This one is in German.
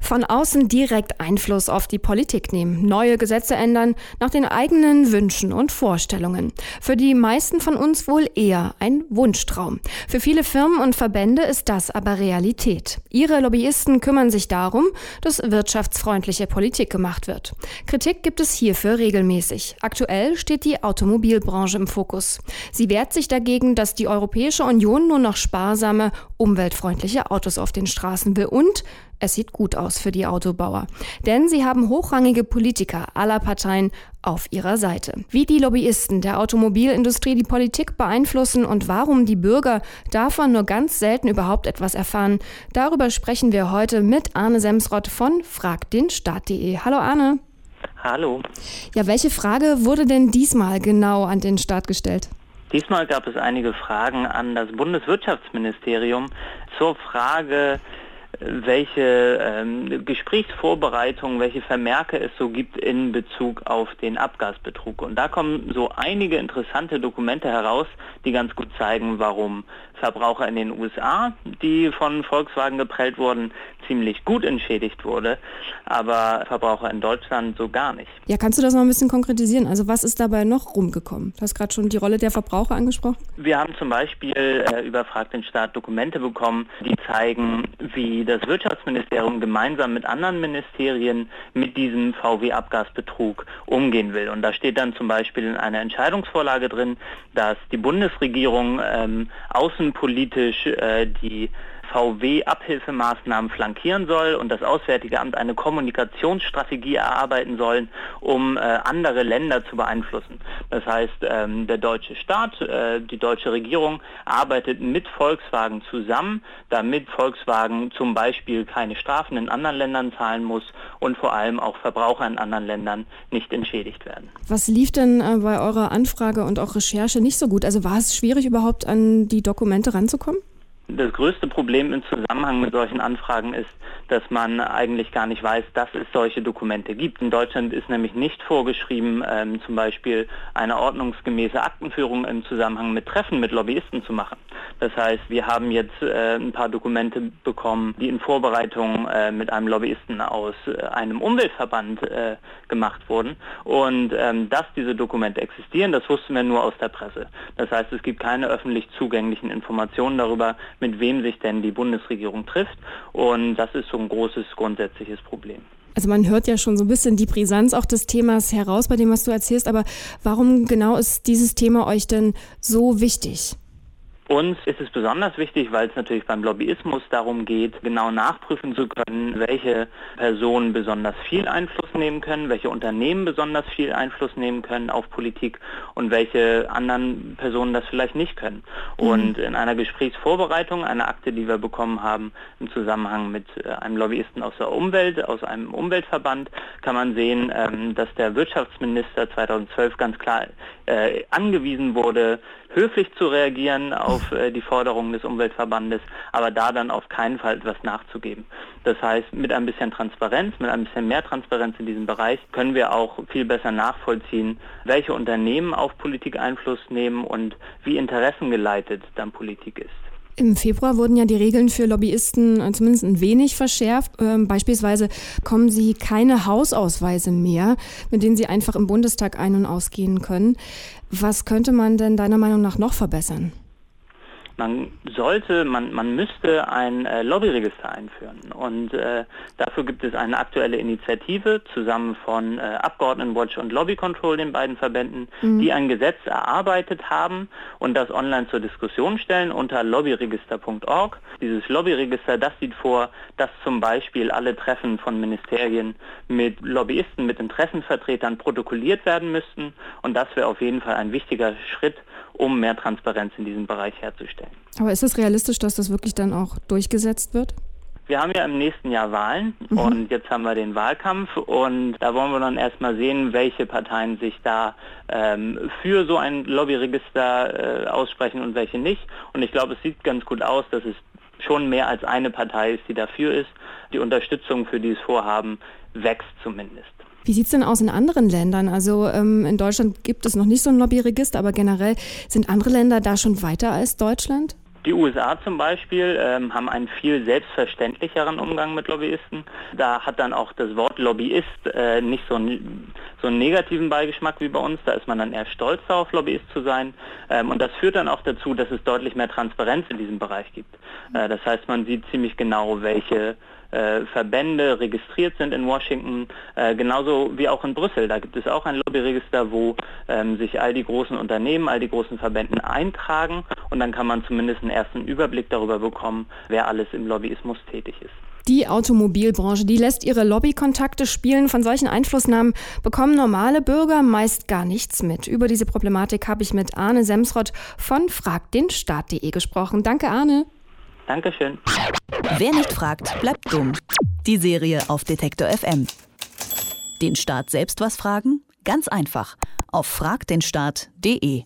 Von außen direkt Einfluss auf die Politik nehmen, neue Gesetze ändern, nach den eigenen Wünschen und Vorstellungen. Für die meisten von uns wohl eher ein Wunschtraum. Für viele Firmen und Verbände ist das aber Realität. Ihre Lobbyisten kümmern sich darum, dass wirtschaftsfreundliche Politik gemacht wird. Kritik gibt es hierfür regelmäßig. Aktuell steht die Automobilbranche im Fokus. Sie wehrt sich dagegen, dass die Europäische Union nur noch sparsame, umweltfreundliche Autos auf den Straßen will und es sieht gut aus für die Autobauer, denn sie haben hochrangige Politiker aller Parteien auf ihrer Seite. Wie die Lobbyisten der Automobilindustrie die Politik beeinflussen und warum die Bürger davon nur ganz selten überhaupt etwas erfahren, darüber sprechen wir heute mit Arne Semsrott von fragdenstaat.de. Hallo Arne. Hallo. Ja, welche Frage wurde denn diesmal genau an den Staat gestellt? Diesmal gab es einige Fragen an das Bundeswirtschaftsministerium zur Frage, welche ähm, Gesprächsvorbereitungen, welche Vermerke es so gibt in Bezug auf den Abgasbetrug. Und da kommen so einige interessante Dokumente heraus, die ganz gut zeigen, warum Verbraucher in den USA, die von Volkswagen geprellt wurden, ziemlich gut entschädigt wurde, aber Verbraucher in Deutschland so gar nicht. Ja, kannst du das noch ein bisschen konkretisieren? Also was ist dabei noch rumgekommen? Du hast gerade schon die Rolle der Verbraucher angesprochen. Wir haben zum Beispiel äh, über Frag den Staat Dokumente bekommen, die zeigen, wie das Wirtschaftsministerium gemeinsam mit anderen Ministerien mit diesem VW-Abgasbetrug umgehen will. Und da steht dann zum Beispiel in einer Entscheidungsvorlage drin, dass die Bundesregierung ähm, außenpolitisch äh, die VW-Abhilfemaßnahmen flankieren soll und das Auswärtige Amt eine Kommunikationsstrategie erarbeiten sollen, um äh, andere Länder zu beeinflussen. Das heißt, ähm, der deutsche Staat, äh, die deutsche Regierung arbeitet mit Volkswagen zusammen, damit Volkswagen zum Beispiel keine Strafen in anderen Ländern zahlen muss und vor allem auch Verbraucher in anderen Ländern nicht entschädigt werden. Was lief denn äh, bei eurer Anfrage und auch Recherche nicht so gut? Also war es schwierig überhaupt an die Dokumente ranzukommen? Das größte Problem im Zusammenhang mit solchen Anfragen ist, dass man eigentlich gar nicht weiß, dass es solche Dokumente gibt. In Deutschland ist nämlich nicht vorgeschrieben, ähm, zum Beispiel eine ordnungsgemäße Aktenführung im Zusammenhang mit Treffen mit Lobbyisten zu machen. Das heißt, wir haben jetzt äh, ein paar Dokumente bekommen, die in Vorbereitung äh, mit einem Lobbyisten aus äh, einem Umweltverband äh, gemacht wurden. Und ähm, dass diese Dokumente existieren, das wussten wir nur aus der Presse. Das heißt, es gibt keine öffentlich zugänglichen Informationen darüber, mit wem sich denn die Bundesregierung trifft. Und das ist so ein großes grundsätzliches Problem. Also man hört ja schon so ein bisschen die Brisanz auch des Themas heraus bei dem, was du erzählst, aber warum genau ist dieses Thema euch denn so wichtig? Uns ist es besonders wichtig, weil es natürlich beim Lobbyismus darum geht, genau nachprüfen zu können, welche Personen besonders viel Einfluss nehmen können, welche Unternehmen besonders viel Einfluss nehmen können auf Politik und welche anderen Personen das vielleicht nicht können. Mhm. Und in einer Gesprächsvorbereitung, einer Akte, die wir bekommen haben im Zusammenhang mit äh, einem Lobbyisten aus der Umwelt, aus einem Umweltverband, kann man sehen, ähm, dass der Wirtschaftsminister 2012 ganz klar äh, angewiesen wurde, höflich zu reagieren auf äh, die Forderungen des Umweltverbandes, aber da dann auf keinen Fall etwas nachzugeben. Das heißt, mit ein bisschen Transparenz, mit ein bisschen mehr Transparenz in diesem Bereich können wir auch viel besser nachvollziehen, welche Unternehmen auf Politik Einfluss nehmen und wie interessengeleitet dann Politik ist. Im Februar wurden ja die Regeln für Lobbyisten äh, zumindest ein wenig verschärft. Ähm, beispielsweise kommen sie keine Hausausweise mehr, mit denen sie einfach im Bundestag ein- und ausgehen können. Was könnte man denn deiner Meinung nach noch verbessern? Man sollte, man, man müsste ein äh, Lobbyregister einführen. Und äh, dafür gibt es eine aktuelle Initiative zusammen von äh, Abgeordnetenwatch und Lobby Control, den beiden Verbänden, mhm. die ein Gesetz erarbeitet haben und das online zur Diskussion stellen unter lobbyregister.org. Dieses Lobbyregister, das sieht vor, dass zum Beispiel alle Treffen von Ministerien mit Lobbyisten, mit Interessenvertretern protokolliert werden müssten. Und das wäre auf jeden Fall ein wichtiger Schritt, um mehr Transparenz in diesem Bereich herzustellen. Aber ist es realistisch, dass das wirklich dann auch durchgesetzt wird? Wir haben ja im nächsten Jahr Wahlen mhm. und jetzt haben wir den Wahlkampf und da wollen wir dann erstmal sehen, welche Parteien sich da ähm, für so ein Lobbyregister äh, aussprechen und welche nicht. Und ich glaube, es sieht ganz gut aus, dass es schon mehr als eine Partei ist, die dafür ist. Die Unterstützung für dieses Vorhaben wächst zumindest. Wie sieht es denn aus in anderen Ländern? Also ähm, in Deutschland gibt es noch nicht so ein Lobbyregister, aber generell sind andere Länder da schon weiter als Deutschland? Die USA zum Beispiel ähm, haben einen viel selbstverständlicheren Umgang mit Lobbyisten. Da hat dann auch das Wort Lobbyist äh, nicht so, ein, so einen negativen Beigeschmack wie bei uns. Da ist man dann eher stolz darauf, Lobbyist zu sein. Ähm, und das führt dann auch dazu, dass es deutlich mehr Transparenz in diesem Bereich gibt. Äh, das heißt, man sieht ziemlich genau, welche äh, Verbände registriert sind in Washington, äh, genauso wie auch in Brüssel. Da gibt es auch ein Lobbyregister, wo ähm, sich all die großen Unternehmen, all die großen Verbänden eintragen und dann kann man zumindest einen ersten Überblick darüber bekommen, wer alles im Lobbyismus tätig ist. Die Automobilbranche, die lässt ihre Lobbykontakte spielen. Von solchen Einflussnahmen bekommen normale Bürger meist gar nichts mit. Über diese Problematik habe ich mit Arne Semsrott von fragdenstaat.de gesprochen. Danke, Arne. Dankeschön. Wer nicht fragt, bleibt dumm. Die Serie auf Detektor FM. Den Staat selbst was fragen? Ganz einfach. Auf fragdenstaat.de.